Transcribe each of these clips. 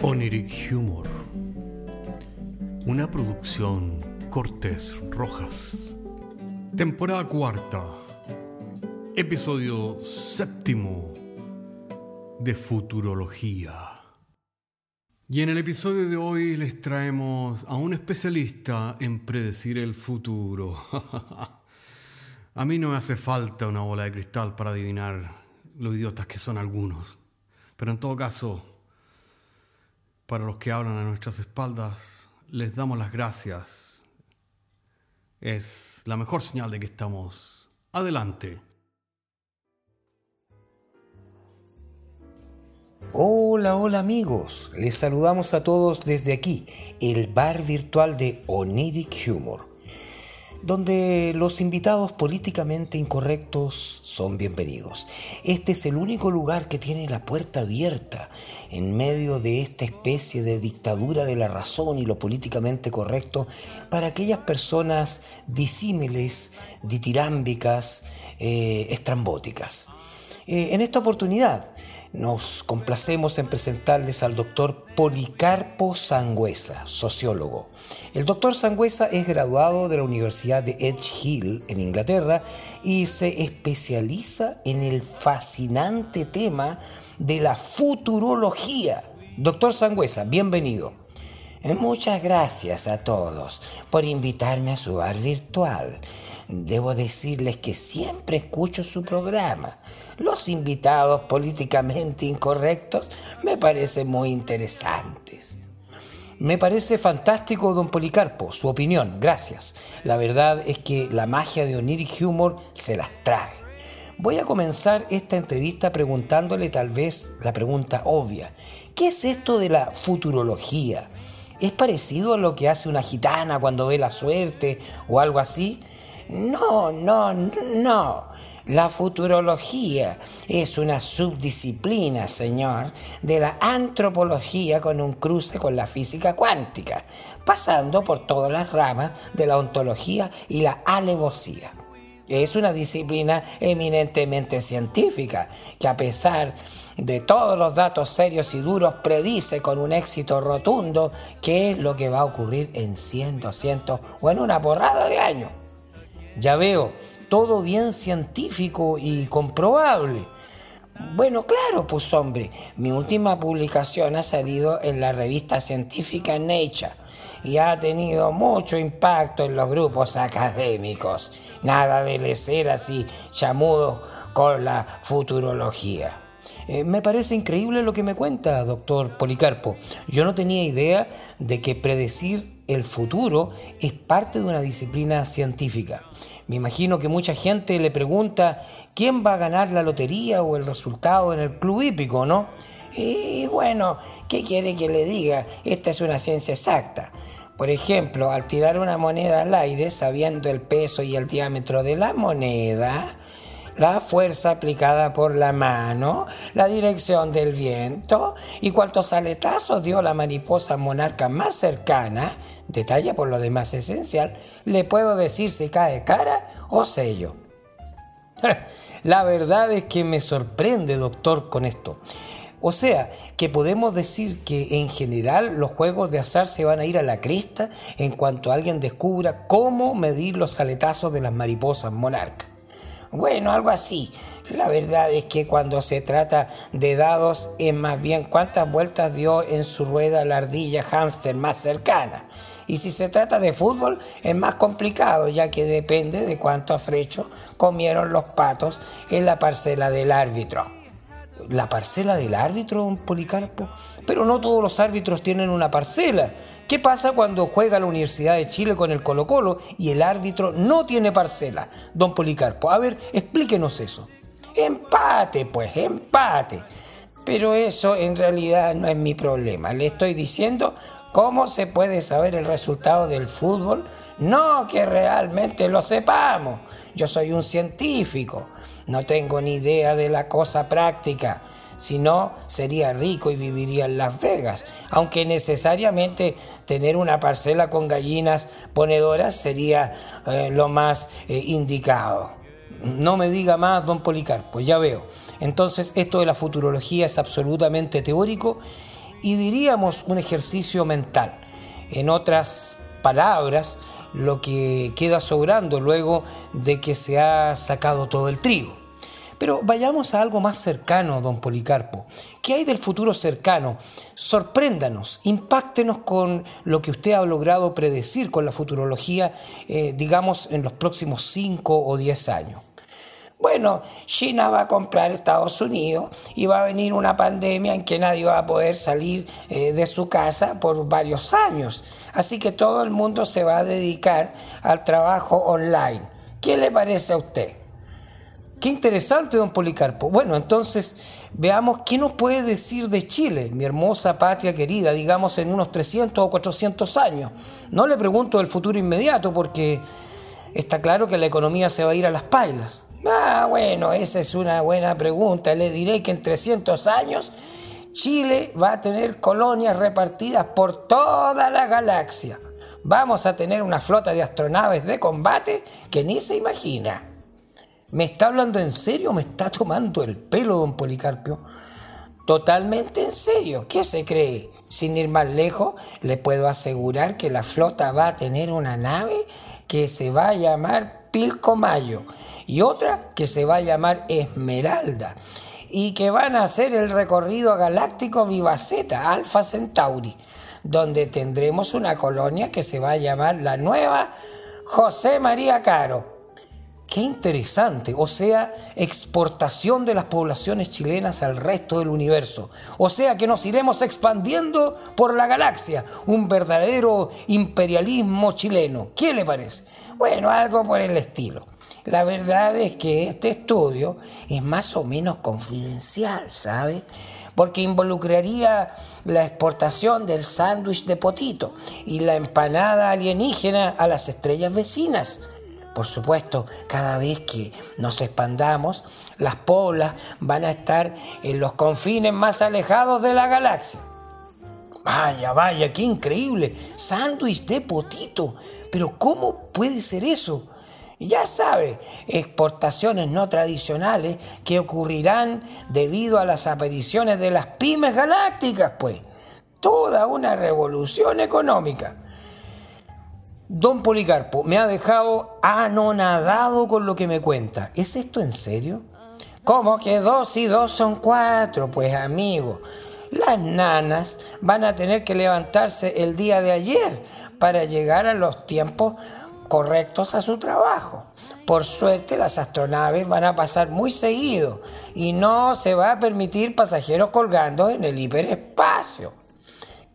Oniric Humor. Una producción Cortés Rojas. Temporada cuarta. Episodio séptimo de Futurología. Y en el episodio de hoy les traemos a un especialista en predecir el futuro. a mí no me hace falta una bola de cristal para adivinar lo idiotas que son algunos. Pero en todo caso, para los que hablan a nuestras espaldas, les damos las gracias. Es la mejor señal de que estamos adelante. Hola, hola amigos, les saludamos a todos desde aquí, el bar virtual de Oniric Humor donde los invitados políticamente incorrectos son bienvenidos. Este es el único lugar que tiene la puerta abierta en medio de esta especie de dictadura de la razón y lo políticamente correcto para aquellas personas disímiles, ditirámbicas, eh, estrambóticas. Eh, en esta oportunidad, nos complacemos en presentarles al doctor Policarpo Sangüesa, sociólogo. El doctor Sangüesa es graduado de la Universidad de Edge Hill en Inglaterra y se especializa en el fascinante tema de la futurología. Doctor Sangüesa, bienvenido. Eh, muchas gracias a todos por invitarme a su bar virtual. Debo decirles que siempre escucho su programa los invitados políticamente incorrectos me parecen muy interesantes. Me parece fantástico, don Policarpo, su opinión, gracias. La verdad es que la magia de Oniric Humor se las trae. Voy a comenzar esta entrevista preguntándole tal vez la pregunta obvia. ¿Qué es esto de la futurología? ¿Es parecido a lo que hace una gitana cuando ve la suerte o algo así? No, no, no. La futurología es una subdisciplina, señor, de la antropología con un cruce con la física cuántica, pasando por todas las ramas de la ontología y la alevosía. Es una disciplina eminentemente científica que a pesar de todos los datos serios y duros predice con un éxito rotundo qué es lo que va a ocurrir en 100, 200 o en una borrada de años. Ya veo, todo bien científico y comprobable. Bueno, claro, pues hombre, mi última publicación ha salido en la revista científica Nature y ha tenido mucho impacto en los grupos académicos. Nada de ser así chamudo con la futurología. Eh, me parece increíble lo que me cuenta, doctor Policarpo. Yo no tenía idea de que predecir el futuro es parte de una disciplina científica. Me imagino que mucha gente le pregunta quién va a ganar la lotería o el resultado en el club hípico, ¿no? Y bueno, ¿qué quiere que le diga? Esta es una ciencia exacta. Por ejemplo, al tirar una moneda al aire, sabiendo el peso y el diámetro de la moneda, la fuerza aplicada por la mano, la dirección del viento y cuántos aletazos dio la mariposa monarca más cercana, detalle por lo demás esencial, le puedo decir si cae cara o sello. La verdad es que me sorprende, doctor, con esto. O sea, que podemos decir que en general los juegos de azar se van a ir a la cresta en cuanto alguien descubra cómo medir los aletazos de las mariposas monarcas. Bueno, algo así. La verdad es que cuando se trata de dados es más bien cuántas vueltas dio en su rueda la ardilla hámster más cercana. Y si se trata de fútbol es más complicado ya que depende de cuánto afrecho comieron los patos en la parcela del árbitro la parcela del árbitro, don Policarpo. Pero no todos los árbitros tienen una parcela. ¿Qué pasa cuando juega la Universidad de Chile con el Colo Colo y el árbitro no tiene parcela? Don Policarpo, a ver, explíquenos eso. Empate, pues, empate. Pero eso en realidad no es mi problema. Le estoy diciendo cómo se puede saber el resultado del fútbol. No que realmente lo sepamos. Yo soy un científico. No tengo ni idea de la cosa práctica. Si no, sería rico y viviría en Las Vegas. Aunque necesariamente tener una parcela con gallinas ponedoras sería eh, lo más eh, indicado. No me diga más, don Policarpo, ya veo. Entonces, esto de la futurología es absolutamente teórico y diríamos un ejercicio mental. En otras palabras, lo que queda sobrando luego de que se ha sacado todo el trigo. Pero vayamos a algo más cercano, don Policarpo. ¿Qué hay del futuro cercano? Sorpréndanos, impáctenos con lo que usted ha logrado predecir con la futurología, eh, digamos, en los próximos 5 o 10 años. Bueno, China va a comprar Estados Unidos y va a venir una pandemia en que nadie va a poder salir eh, de su casa por varios años. Así que todo el mundo se va a dedicar al trabajo online. ¿Qué le parece a usted? Qué interesante, don Policarpo. Bueno, entonces veamos qué nos puede decir de Chile, mi hermosa patria querida, digamos en unos 300 o 400 años. No le pregunto del futuro inmediato porque está claro que la economía se va a ir a las pailas. Ah, bueno, esa es una buena pregunta. Le diré que en 300 años Chile va a tener colonias repartidas por toda la galaxia. Vamos a tener una flota de astronaves de combate que ni se imagina. ¿Me está hablando en serio o me está tomando el pelo, don Policarpio? Totalmente en serio. ¿Qué se cree? Sin ir más lejos, le puedo asegurar que la flota va a tener una nave que se va a llamar Pilcomayo y otra que se va a llamar Esmeralda y que van a hacer el recorrido galáctico Vivaceta, Alpha Centauri, donde tendremos una colonia que se va a llamar la nueva José María Caro Qué interesante, o sea, exportación de las poblaciones chilenas al resto del universo. O sea que nos iremos expandiendo por la galaxia, un verdadero imperialismo chileno. ¿Qué le parece? Bueno, algo por el estilo. La verdad es que este estudio es más o menos confidencial, ¿sabe? Porque involucraría la exportación del sándwich de potito y la empanada alienígena a las estrellas vecinas por supuesto, cada vez que nos expandamos, las polas van a estar en los confines más alejados de la galaxia. Vaya, vaya, qué increíble. Sándwich de potito. Pero ¿cómo puede ser eso? Ya sabe, exportaciones no tradicionales que ocurrirán debido a las apariciones de las pymes galácticas, pues. Toda una revolución económica. Don Policarpo, me ha dejado anonadado con lo que me cuenta. ¿Es esto en serio? ¿Cómo que dos y dos son cuatro? Pues amigo, las nanas van a tener que levantarse el día de ayer para llegar a los tiempos correctos a su trabajo. Por suerte las astronaves van a pasar muy seguido y no se va a permitir pasajeros colgando en el hiperespacio.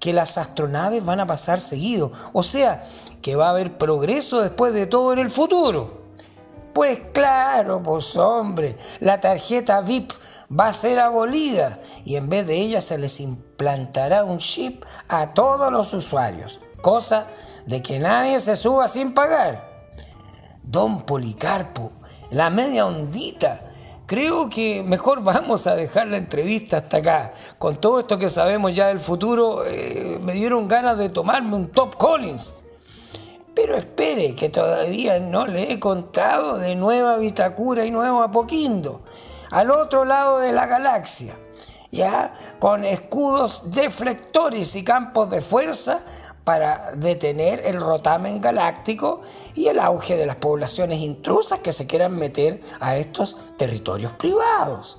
Que las astronaves van a pasar seguido. O sea, que va a haber progreso después de todo en el futuro. Pues claro, pues hombre, la tarjeta VIP va a ser abolida y en vez de ella se les implantará un chip a todos los usuarios, cosa de que nadie se suba sin pagar. Don Policarpo, la media ondita. Creo que mejor vamos a dejar la entrevista hasta acá. Con todo esto que sabemos ya del futuro, eh, me dieron ganas de tomarme un Top Collins. Pero espere, que todavía no le he contado de Nueva Vitacura y Nuevo Apoquindo, al otro lado de la galaxia, ya con escudos deflectores y campos de fuerza para detener el rotamen galáctico y el auge de las poblaciones intrusas que se quieran meter a estos territorios privados.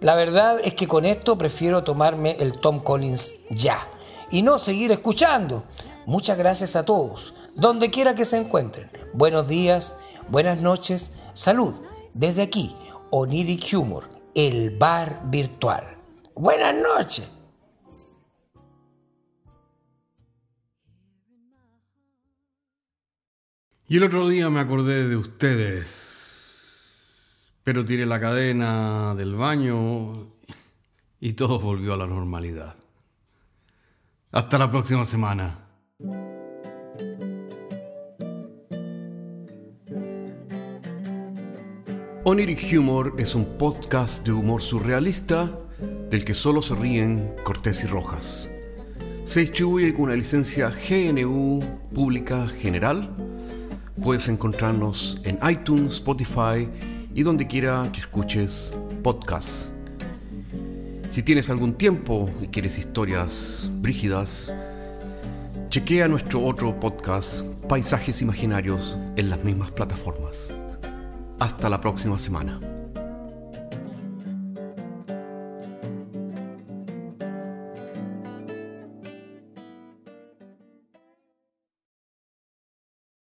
La verdad es que con esto prefiero tomarme el Tom Collins ya y no seguir escuchando. Muchas gracias a todos donde quiera que se encuentren. Buenos días, buenas noches, salud. Desde aquí, Oniric Humor, el bar virtual. Buenas noches. Y el otro día me acordé de ustedes, pero tiré la cadena del baño y todo volvió a la normalidad. Hasta la próxima semana. Oniric Humor es un podcast de humor surrealista del que solo se ríen Cortés y Rojas. Se distribuye con una licencia GNU Pública General. Puedes encontrarnos en iTunes, Spotify y donde quiera que escuches podcasts. Si tienes algún tiempo y quieres historias brígidas, chequea nuestro otro podcast, Paisajes Imaginarios, en las mismas plataformas. Hasta la próxima semana.